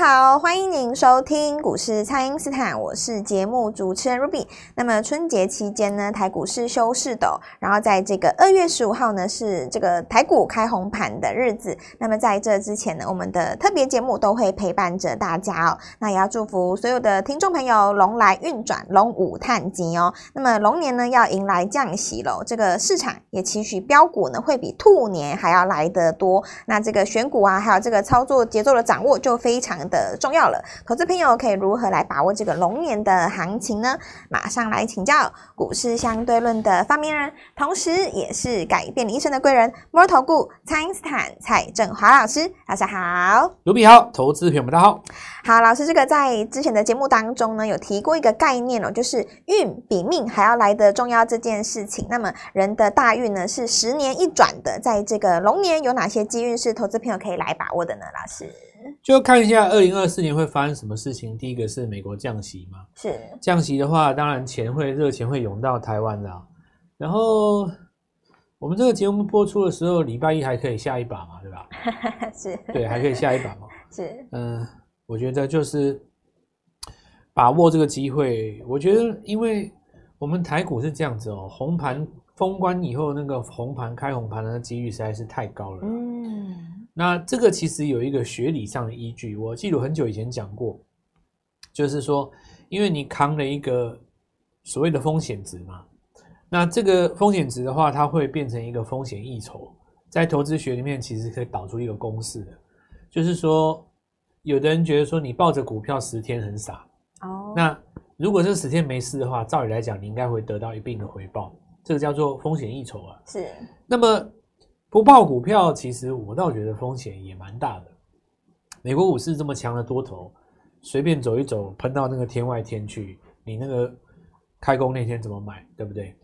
好，欢迎您收听股市蔡因斯坦，我是节目主持人 Ruby。那么春节期间呢，台股是休市的，然后在这个二月十五号呢，是这个台股开红盘的日子。那么在这之前呢，我们的特别节目都会陪伴着大家哦。那也要祝福所有的听众朋友龙来运转，龙舞探吉哦。那么龙年呢，要迎来降息喽，这个市场也期许标股呢会比兔年还要来得多。那这个选股啊，还有这个操作节奏的掌握就非常的重要了，投资朋友可以如何来把握这个龙年的行情呢？马上来请教股市相对论的发明人，同时也是改变你一生的贵人——摩尔投顾蔡因斯坦蔡振华老师，大家好，卢比好，投资朋友们大家好。好，老师，这个在之前的节目当中呢，有提过一个概念哦，就是运比命还要来的重要这件事情。那么人的大运呢，是十年一转的，在这个龙年有哪些机运是投资朋友可以来把握的呢？老师？就看一下二零二四年会发生什么事情。第一个是美国降息嘛，是降息的话，当然钱会热钱会涌到台湾的。然后我们这个节目播出的时候，礼拜一还可以下一把嘛，对吧？是，对，还可以下一把嘛。是，嗯，我觉得就是把握这个机会。我觉得，因为我们台股是这样子哦，红盘封关以后，那个红盘开红盘的几率实在是太高了。嗯。那这个其实有一个学理上的依据，我记得很久以前讲过，就是说，因为你扛了一个所谓的风险值嘛，那这个风险值的话，它会变成一个风险溢酬，在投资学里面其实可以导出一个公式的，就是说，有的人觉得说你抱着股票十天很傻，哦，那如果这十天没事的话，照理来讲，你应该会得到一定的回报，这个叫做风险溢酬啊，是，那么。不抱股票，其实我倒觉得风险也蛮大的。美国股市这么强的多头，随便走一走，喷到那个天外天去，你那个开工那天怎么买，对不对？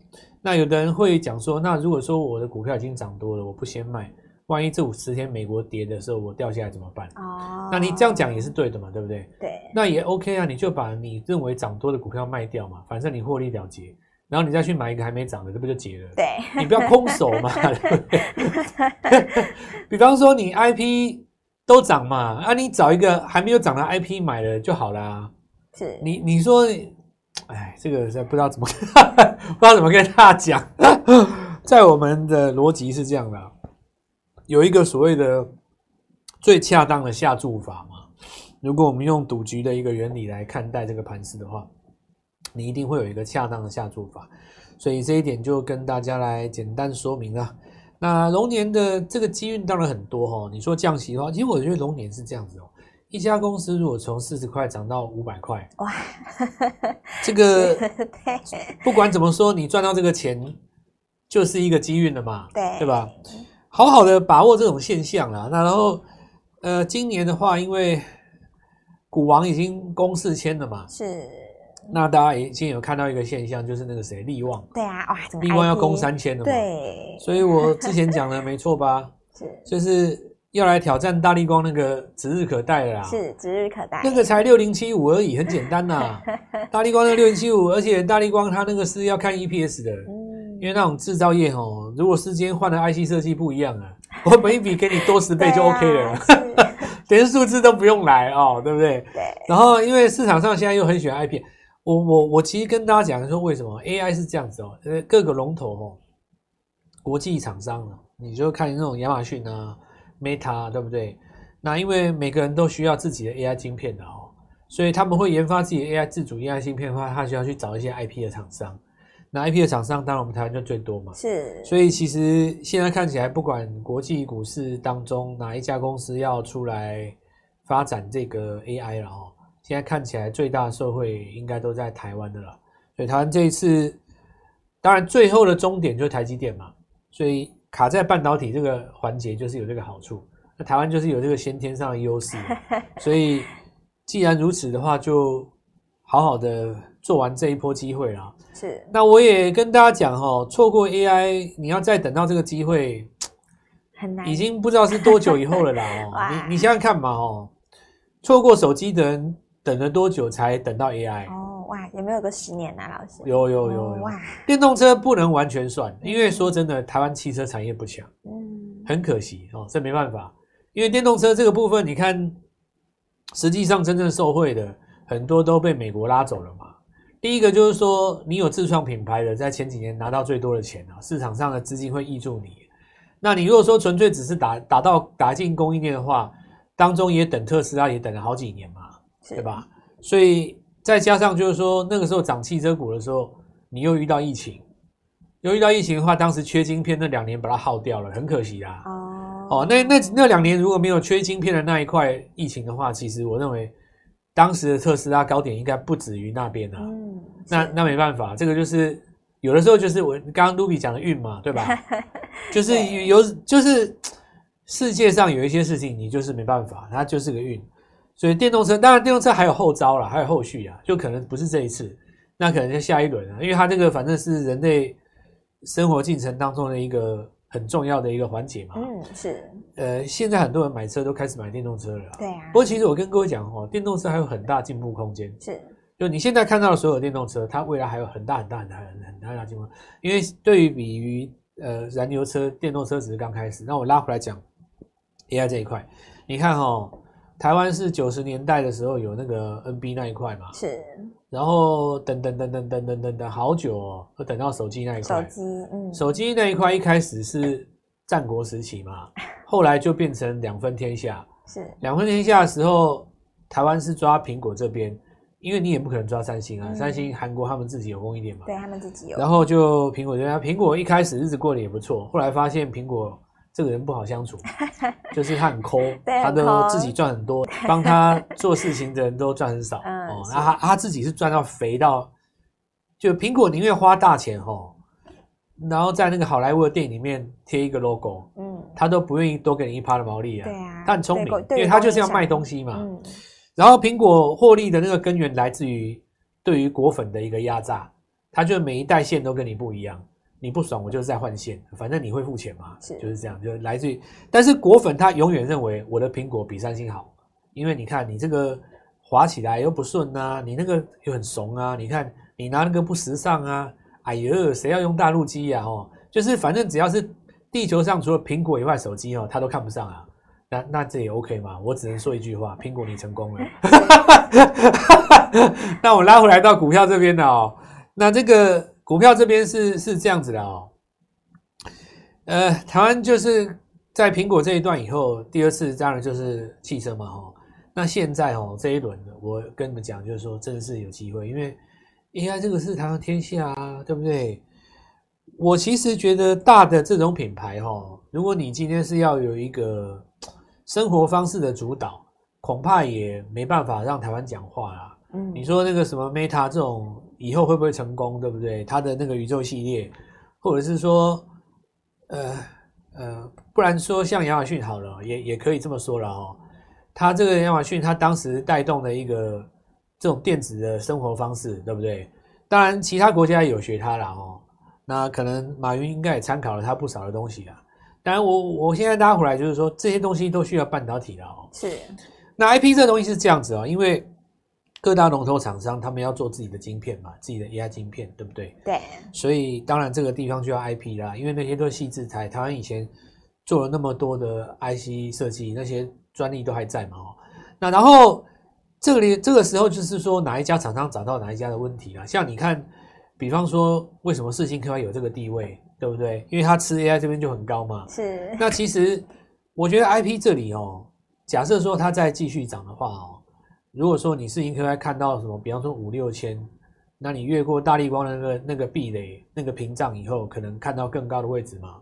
那有的人会讲说，那如果说我的股票已经涨多了，我不先卖，万一这五十天美国跌的时候我掉下来怎么办？哦，那你这样讲也是对的嘛，对不对？对，那也 OK 啊，你就把你认为涨多的股票卖掉嘛，反正你获利了结。然后你再去买一个还没涨的，这不就结了？对，你不要空手嘛，对不对？比方说你 IP 都涨嘛，啊，你找一个还没有涨的 IP 买了就好啦。是，你你说，哎，这个不知道怎么不知道怎么跟大家讲，在我们的逻辑是这样的，有一个所谓的最恰当的下注法嘛。如果我们用赌局的一个原理来看待这个盘势的话。你一定会有一个恰当的下注法，所以这一点就跟大家来简单说明了。那龙年的这个机运当然很多哈，你说降息的话，其实我觉得龙年是这样子哦。一家公司如果从四十块涨到五百块，哇，这个不管怎么说，你赚到这个钱就是一个机运了嘛，对对吧？好好的把握这种现象啦。那然后呃，今年的话，因为股王已经公示签了嘛，是。那大家已经有看到一个现象，就是那个谁，利旺。对啊，哇，利旺要攻三千了嘛？对。所以我之前讲的没错吧？是，就是要来挑战大力光那个指日可待了啦。是，指日可待。那个才六零七五而已，很简单呐。大力光那六零七五，而且大力光它那个是要看 EPS 的，嗯，因为那种制造业哦，如果时间换的 IC 设计不一样啊，我每一笔给你多十倍就 OK 了，连数字都不用来哦，对不对？对。然后因为市场上现在又很喜欢 IP。我我我其实跟大家讲说，为什么 AI 是这样子哦？因为各个龙头哦，国际厂商啊，你就看那种亚马逊啊、Meta 对不对？那因为每个人都需要自己的 AI 晶片的哦，所以他们会研发自己的 AI 自主 AI 芯片的话，他需要去找一些 IP 的厂商。那 IP 的厂商，当然我们台湾就最多嘛。是。所以其实现在看起来，不管国际股市当中哪一家公司要出来发展这个 AI 了哦。现在看起来最大的受惠应该都在台湾的了，所以台湾这一次，当然最后的终点就是台积电嘛，所以卡在半导体这个环节就是有这个好处。那台湾就是有这个先天上的优势，所以既然如此的话，就好好的做完这一波机会了。是，那我也跟大家讲哈，错过 AI，你要再等到这个机会，很难，已经不知道是多久以后了啦。哦，你你想想看嘛，哦，错过手机的人。等了多久才等到 AI？哦哇，有没有个十年啊，老师？有有有有、哦、哇！电动车不能完全算，因为说真的，台湾汽车产业不强，嗯，很可惜哦，这没办法。因为电动车这个部分，你看实际上真正受惠的很多都被美国拉走了嘛。第一个就是说，你有自创品牌的，在前几年拿到最多的钱啊，市场上的资金会挹注你。那你如果说纯粹只是打打到打进供应链的话，当中也等特斯拉也等了好几年嘛，对吧？所以再加上就是说，那个时候涨汽车股的时候，你又遇到疫情，又遇到疫情的话，当时缺晶片那两年把它耗掉了，很可惜啊。哦，哦，那那那两年如果没有缺晶片的那一块疫情的话，其实我认为。当时的特斯拉高点应该不止于那边啊，嗯，那那没办法，这个就是有的时候就是我刚刚 Ruby 讲的运嘛，对吧？就是有就是世界上有一些事情你就是没办法，它就是个运。所以电动车当然电动车还有后招了，还有后续啊，就可能不是这一次，那可能就下一轮啊，因为它这个反正是人类生活进程当中的一个。很重要的一个环节嘛，嗯，是，呃，现在很多人买车都开始买电动车了，对啊。不过其实我跟各位讲哦，电动车还有很大进步空间，是。就你现在看到的所有电动车，它未来还有很大很大很大很大很大进步，因为对比于呃燃油车，电动车只是刚开始。那我拉回来讲 AI 这一块，你看哦，台湾是九十年代的时候有那个 NB 那一块嘛，是。然后等等等等等等等等好久哦，等到手机那一块。手机，嗯，手机那一块一开始是战国时期嘛，后来就变成两分天下。是两分天下的时候，台湾是抓苹果这边，因为你也不可能抓三星啊，嗯、三星韩国他们自己有供应链嘛，对他们自己有。然后就苹果这边，苹果一开始日子过得也不错，后来发现苹果。这个人不好相处，就是他很抠，他都自己赚很多，帮他做事情的人都赚很少。嗯、哦，然后他他自己是赚到肥到，就苹果宁愿花大钱哦，然后在那个好莱坞的电影里面贴一个 logo，嗯，他都不愿意多给你一趴的毛利啊。对啊，他很聪明，因为他就是要卖东西嘛。嗯、然后苹果获利的那个根源来自于对于果粉的一个压榨，他就每一代线都跟你不一样。你不爽，我就是在换线，反正你会付钱嘛，是就是这样，就来自于。但是果粉他永远认为我的苹果比三星好，因为你看你这个滑起来又不顺啊，你那个又很怂啊，你看你拿那个不时尚啊，哎呦，谁要用大陆机呀？哦，就是反正只要是地球上除了苹果以外手机哦，他都看不上啊。那那这也 OK 嘛？我只能说一句话，苹果你成功了。那我拉回来到股票这边的哦，那这个。股票这边是是这样子的哦，呃，台湾就是在苹果这一段以后，第二次当然就是汽车嘛，哈。那现在哦，这一轮的，我跟你们讲，就是说真的是有机会，因为 AI 这个是台湾天下啊，对不对？我其实觉得大的这种品牌哈，如果你今天是要有一个生活方式的主导，恐怕也没办法让台湾讲话啦。嗯，你说那个什么 Meta 这种。以后会不会成功，对不对？他的那个宇宙系列，或者是说，呃呃，不然说像亚马逊好了，也也可以这么说了哦。他这个亚马逊，他当时带动的一个这种电子的生活方式，对不对？当然，其他国家也有学它了哦。那可能马云应该也参考了他不少的东西啊。当然，我我现在拉回来就是说，这些东西都需要半导体的哦。是。那 IP 这东西是这样子哦，因为。各大龙头厂商，他们要做自己的晶片嘛，自己的 AI 晶片，对不对？对。所以当然这个地方就要 IP 啦，因为那些都是细制材。台湾以前做了那么多的 IC 设计，那些专利都还在嘛。哦，那然后这个里这个时候就是说哪一家厂商找到哪一家的问题啦。像你看，比方说为什么世芯科有这个地位，对不对？因为它吃 AI 这边就很高嘛。是。那其实我觉得 IP 这里哦，假设说它再继续涨的话哦。如果说你是应该看到什么，比方说五六千，那你越过大立光的那个那个壁垒、那个屏障以后，可能看到更高的位置嘛？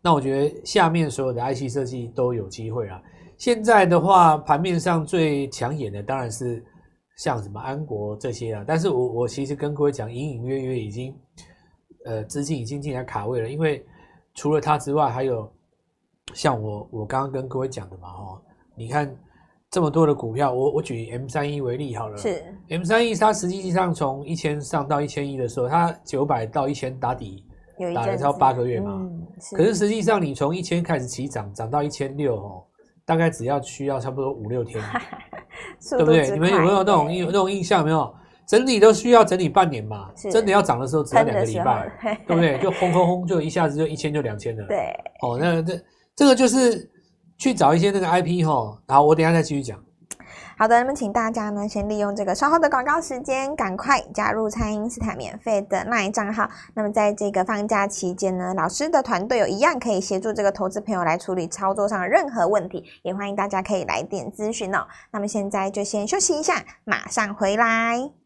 那我觉得下面所有的 IC 设计都有机会啊。现在的话，盘面上最抢眼的当然是像什么安国这些啊。但是我我其实跟各位讲，隐隐约约已经呃资金已经进来卡位了，因为除了它之外，还有像我我刚刚跟各位讲的嘛，哦，你看。这么多的股票，我我举 M 三一为例好了。是 M 三一，它实际上从一千上到一千一的时候，它九百到一千打底，打了超八个月嘛。嗯、是可是实际上，你从一千开始起涨，涨到一千六哦，大概只要需要差不多五六天，对不对？你们有没有那种有那种印象？有没有整理都需要整理半年嘛？真的要涨的时候只要两个礼拜，对不对？就轰轰轰，就一下子就一千就两千了。对，哦，那这这个就是。去找一些那个 IP 哈，然后我等下再继续讲。好的，那么请大家呢，先利用这个稍后的广告时间，赶快加入蔡因斯坦免费的 LINE 账号。那么在这个放假期间呢，老师的团队有一样可以协助这个投资朋友来处理操作上的任何问题，也欢迎大家可以来电咨询哦。那么现在就先休息一下，马上回来。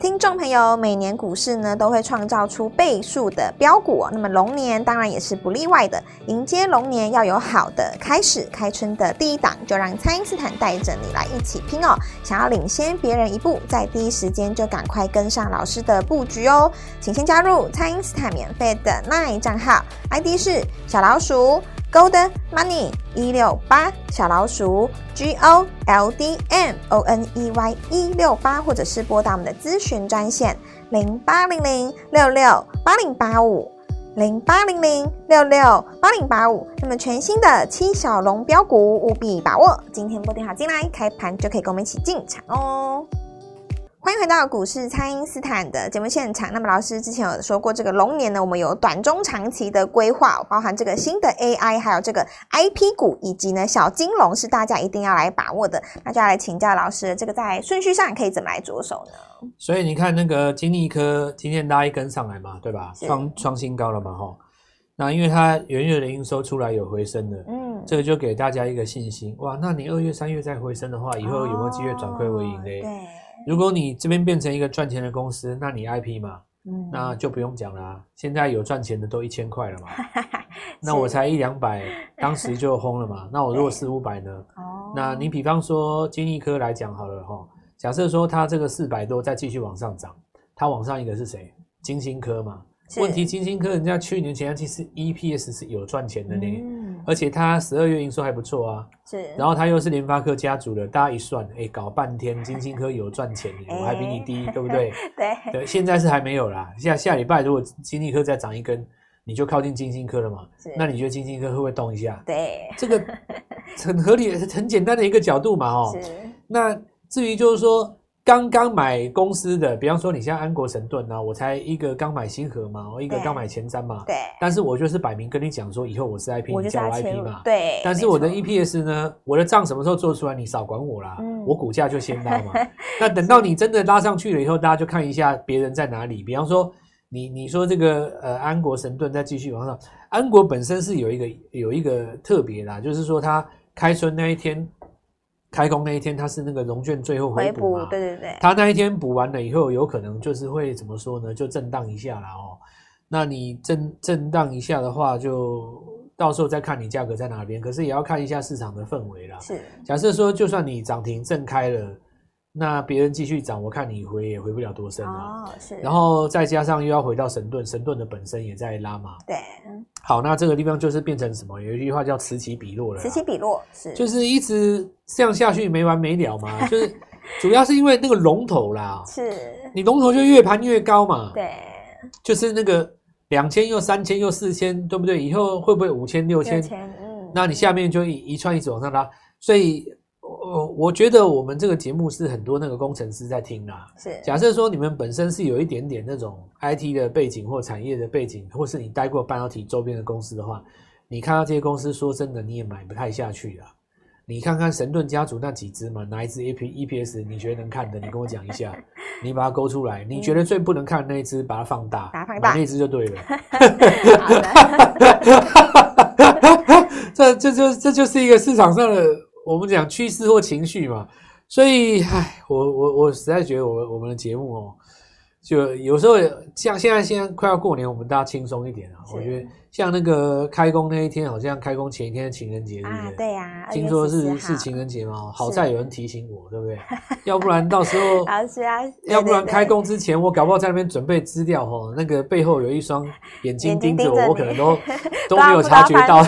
听众朋友，每年股市呢都会创造出倍数的标股，那么龙年当然也是不例外的。迎接龙年要有好的开始，开春的第一档就让蔡因斯坦带着你来一起拼哦！想要领先别人一步，在第一时间就赶快跟上老师的布局哦！请先加入蔡因斯坦免费的 LINE 账号，ID 是小老鼠。Gold Money 一六八小老鼠 G O L D M O N E Y 一六八，或者是拨打我们的咨询专线零八零零六六八零八五零八零零六六八零八五。那么全新的七小龙标股务必把握，今天拨电话进来，开盘就可以跟我们一起进场哦。欢迎回到股市，蔡因斯坦的节目现场。那么老师之前有说过，这个龙年呢，我们有短中长期的规划，包含这个新的 AI，还有这个 IP 股，以及呢小金龙是大家一定要来把握的。那就要来请教老师，这个在顺序上可以怎么来着手呢？所以你看那个金利科今天拉一根上来嘛，对吧？创创新高了嘛，哈。那因为它元月的营收出来有回升的，嗯，这个就给大家一个信心，哇，那你二月、三月再回升的话，以后有没有机会转亏为盈呢？对。如果你这边变成一个赚钱的公司，那你 IP 嘛，嗯，那就不用讲了啊。现在有赚钱的都一千块了嘛，那我才一两百，当时就轰了嘛。那我如果四五百呢？哦，那你比方说金立科来讲好了哈，假设说它这个四百多再继续往上涨，它往上一个是谁？金星科嘛。问题金星科人家去年前三季是 EPS 是有赚钱的呢。嗯而且它十二月营收还不错啊，是，然后它又是联发科家族的，大家一算，哎，搞半天金星科有赚钱，我还比你低，对不对？对对，现在是还没有啦，下下礼拜如果金立科再涨一根，你就靠近金星科了嘛，是，那你觉得金星科会不会动一下？对，这个很合理，很简单的一个角度嘛，哦，是，那至于就是说。刚刚买公司的，比方说你像安国神盾啊，我才一个刚买星河嘛，我一个刚买前瞻嘛，对，但是我就是摆明跟你讲说，以后我是 IP，你叫我 IP 嘛，对，但是我的 EPS 呢，我的账什么时候做出来，你少管我啦，嗯、我股价就先拉嘛，那等到你真的拉上去了以后，大家就看一下别人在哪里，比方说你你说这个呃安国神盾再继续往上，安国本身是有一个有一个特别啦，就是说它开春那一天。开工那一天，它是那个融券最后回补嘛？对对对。它那一天补完了以后，有可能就是会怎么说呢？就震荡一下啦哦。那你震震荡一下的话，就到时候再看你价格在哪边。可是也要看一下市场的氛围啦。是。假设说，就算你涨停震开了。那别人继续涨，我看你回也回不了多深啊。哦，是。然后再加上又要回到神盾，神盾的本身也在拉嘛。对。好，那这个地方就是变成什么？有一句话叫此起彼落了。此起彼落是。就是一直这样下去没完没了嘛。就是主要是因为那个龙头啦。是。你龙头就越盘越高嘛。对。就是那个两千又三千又四千，对不对？以后会不会五千六千？嗯。那你下面就一一串一直往上拉，所以。我我觉得我们这个节目是很多那个工程师在听啦。是，假设说你们本身是有一点点那种 IT 的背景或产业的背景，或是你待过半导体周边的公司的话，你看到这些公司，说真的你也买不太下去啦。你看看神盾家族那几只嘛，哪一只 EPS 你觉得能看的？你跟我讲一下，你把它勾出来。你觉得最不能看的那一只，把它放大，把那一只就对了。这这就这就是一个市场上的。我们讲趋势或情绪嘛，所以，唉，我我我实在觉得我我们的节目哦，就有时候像现在现在快要过年，我们大家轻松一点啊，我觉得。像那个开工那一天，好像开工前一天的情人节，对不对？啊，对呀。听说是是情人节嘛？好在有人提醒我，对不对？要不然到时候，是啊。要不然开工之前，我搞不好在那边准备资料哦，那个背后有一双眼睛盯着我，我可能都 都没有察觉到。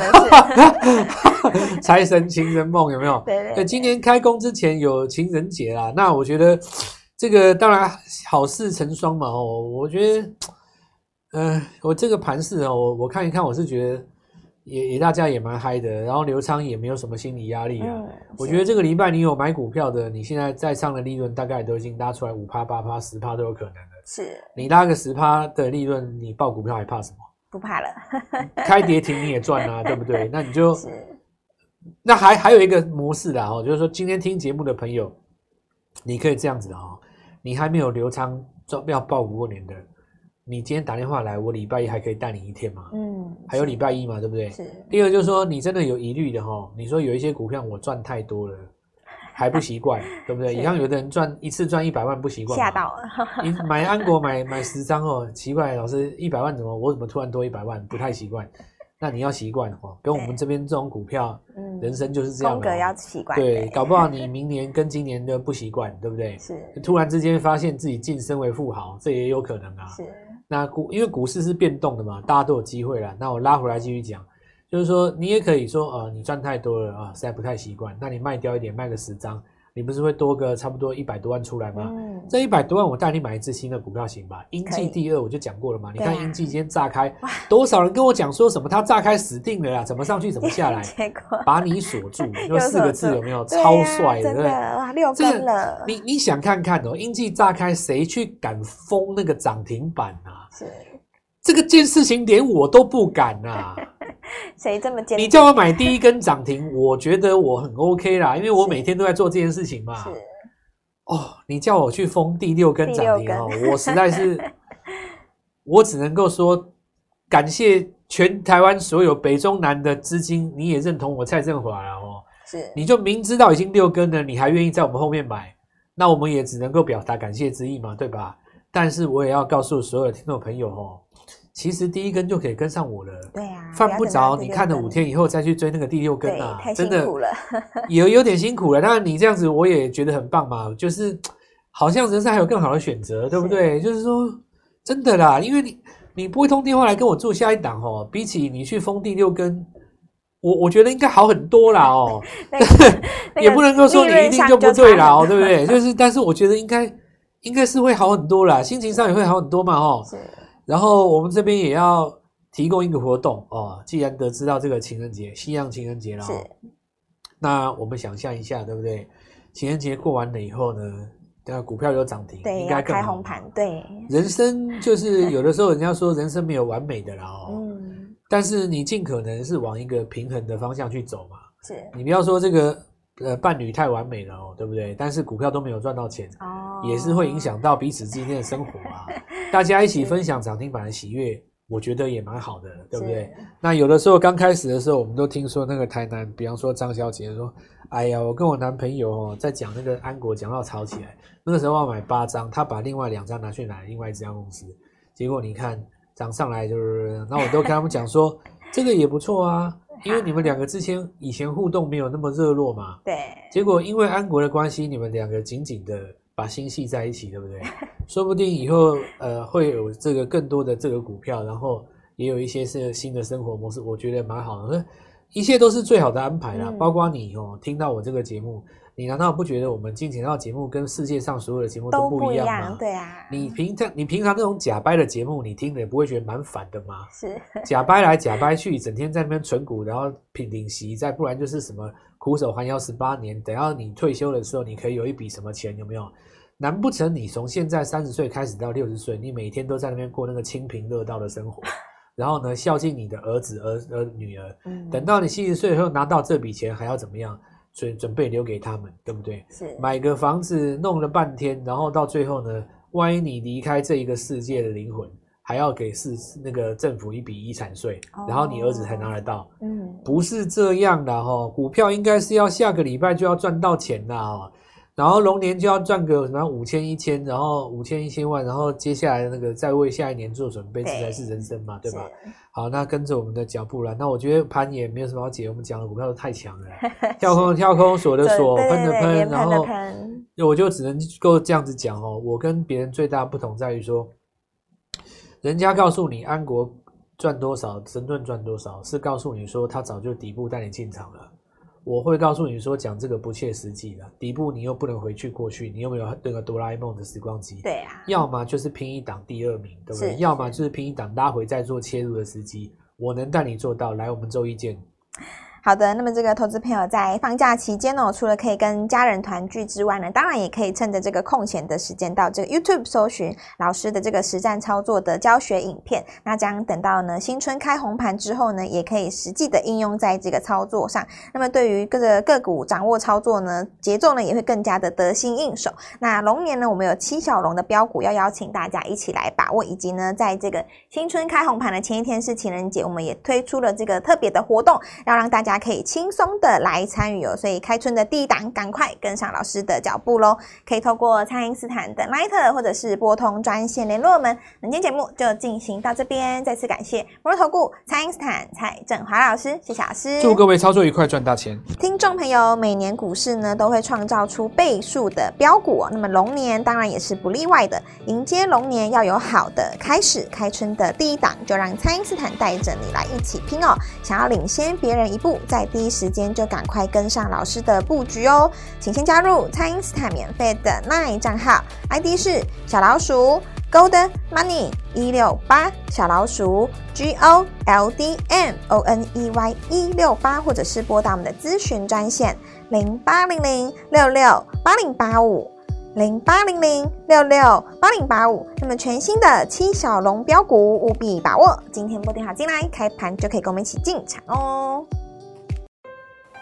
财神情人梦有没有？对对。今年开工之前有情人节啦，那我觉得这个当然好事成双嘛哦，我觉得。嗯、呃，我这个盘势哦，我我看一看，我是觉得也也大家也蛮嗨的，然后刘昌也没有什么心理压力啊。嗯、我觉得这个礼拜你有买股票的，你现在在上的利润大概都已经拉出来五趴、八趴、十趴都有可能的。是，你拉个十趴的利润，你报股票还怕什么？不怕了，开跌停你也赚啊，对不对？那你就，那还还有一个模式的哦，就是说今天听节目的朋友，你可以这样子哈，你还没有留仓要报五过年的，你今天打电话来，我礼拜一还可以带你一天嘛？嗯，还有礼拜一嘛，对不对？是。第二就是说，你真的有疑虑的哈，你说有一些股票我赚太多了。还不习惯，对不对？你像有的人赚一次赚一百万不习惯，吓到了。你买安国买买十张哦，奇怪，老师一百万怎么我怎么突然多一百万？不太习惯。那你要习惯哦，跟我们这边这种股票，嗯，人生就是这样。风格要习惯。对，搞不好你明年跟今年就不习惯，对不对？是。突然之间发现自己晋升为富豪，这也有可能啊。是。那股因为股市是变动的嘛，大家都有机会啦。那我拉回来继续讲。就是说，你也可以说，呃，你赚太多了啊，实在不太习惯。那你卖掉一点，卖个十张，你不是会多个差不多一百多万出来吗？嗯，这一百多万，我带你买一支新的股票行吧？英记第二，我就讲过了嘛。你看英记今天炸开，多少人跟我讲说什么？它炸开死定了啦，怎么上去怎么下来？结果把你锁住，就四个字有没有？超帅的，对不对？哇，六根了。你你想看看哦，英记炸开，谁去敢封那个涨停板啊？是这个件事情，连我都不敢啊。谁这么坚？你叫我买第一根涨停，我觉得我很 OK 啦，因为我每天都在做这件事情嘛。是哦，你叫我去封第六根涨停哦，我实在是，我只能够说感谢全台湾所有北中南的资金，你也认同我蔡振华了哦。是，你就明知道已经六根了，你还愿意在我们后面买，那我们也只能够表达感谢之意嘛，对吧？但是我也要告诉所有的听众朋友哦。其实第一根就可以跟上我了，对呀、啊，犯不着你看了五天以后再去追那个第六根啊，真的有有点辛苦了。当然你这样子我也觉得很棒嘛，就是好像人生还有更好的选择，对不对？就是说真的啦，因为你你拨一通电话来跟我做下一档哦，比起你去封第六根，我我觉得应该好很多啦哦。那个、也不能够说你一定就不对啦哦，对不对？就是但是我觉得应该应该是会好很多啦，心情上也会好很多嘛哦。是。然后我们这边也要提供一个活动哦，既然得知到这个情人节，西洋情人节了，是。那我们想象一下，对不对？情人节过完了以后呢，对，股票有涨停，对，应该。开红盘，对。人生就是有的时候人家说人生没有完美的啦哦，嗯。但是你尽可能是往一个平衡的方向去走嘛。是。你不要说这个。呃，伴侣太完美了哦，对不对？但是股票都没有赚到钱，哦，也是会影响到彼此之间的生活啊。大家一起分享涨停板的喜悦，我觉得也蛮好的，对不对？那有的时候刚开始的时候，我们都听说那个台南，比方说张小姐说：“哎呀，我跟我男朋友哦，在讲那个安国，讲到吵起来。那个时候要买八张，他把另外两张拿去买另外一家公司，结果你看涨上来就是，那我都跟他们讲说，这个也不错啊。”因为你们两个之前以前互动没有那么热络嘛，对。结果因为安国的关系，你们两个紧紧的把心系在一起，对不对？说不定以后呃会有这个更多的这个股票，然后也有一些是新的生活模式，我觉得蛮好的。一切都是最好的安排啦，嗯、包括你哦，听到我这个节目。你难道不觉得我们金钱道节目跟世界上所有的节目都不一样吗？样对啊，你平常你平常那种假掰的节目，你听了也不会觉得蛮烦的吗？是假掰来假掰去，整天在那边存股，然后品领息，再不然就是什么苦守寒窑十八年，等到你退休的时候，你可以有一笔什么钱，有没有？难不成你从现在三十岁开始到六十岁，你每天都在那边过那个清贫乐道的生活，然后呢，孝敬你的儿子儿儿女儿，嗯，等到你七十岁以后拿到这笔钱，还要怎么样？准准备留给他们，对不对？是买个房子弄了半天，然后到最后呢，万一你离开这一个世界的灵魂，还要给市那个政府一笔遗产税，哦，然后你儿子才拿得到。嗯，不是这样的哈，股票应该是要下个礼拜就要赚到钱的哈。然后龙年就要赚个什么五千一千，然后五千一千万，然后接下来那个再为下一年做准备，这才是人生嘛，对吧？好，那跟着我们的脚步来。那我觉得盘也没有什么好解，我们讲的股票都太强了，跳空跳空，锁的锁，喷的喷，然后我就只能够这样子讲哦。我跟别人最大不同在于说，人家告诉你安国赚多少，神盾赚多少，是告诉你说他早就底部带你进场了。我会告诉你说，讲这个不切实际的底部，你又不能回去过去，你又没有那个哆啦 A 梦的时光机？对啊，要么就是拼一档第二名，对不对？要么就是拼一档拉回再做切入的时机。我能带你做到，来我们周一见。好的，那么这个投资朋友在放假期间哦，除了可以跟家人团聚之外呢，当然也可以趁着这个空闲的时间到这个 YouTube 搜寻老师的这个实战操作的教学影片。那将等到呢新春开红盘之后呢，也可以实际的应用在这个操作上。那么对于各个个股掌握操作呢，节奏呢也会更加的得心应手。那龙年呢，我们有七小龙的标股要邀请大家一起来把握，以及呢，在这个新春开红盘的前一天是情人节，我们也推出了这个特别的活动，要让大家。可以轻松的来参与哦，所以开春的第一档，赶快跟上老师的脚步喽！可以透过蔡因斯坦的 Line 或者是拨通专线联络我们。本期节目就进行到这边，再次感谢摩尔投顾蔡因斯坦蔡振华老师，谢谢老师。祝各位操作愉快，赚大钱！听众朋友，每年股市呢都会创造出倍数的标股，那么龙年当然也是不例外的。迎接龙年要有好的开始，开春的第一档就让蔡因斯坦带着你来一起拼哦！想要领先别人一步。在第一时间就赶快跟上老师的布局哦，请先加入蔡因斯坦免费的 LINE 账号，ID 是小老鼠 Gold Money 一六八，小老鼠 G O L D M O N E Y 一六八，或者是拨打我们的咨询专线零八零零六六八零八五零八零零六六八零八五。那么全新的七小龙标股务必把握，今天拨电话进来，开盘就可以跟我们一起进场哦。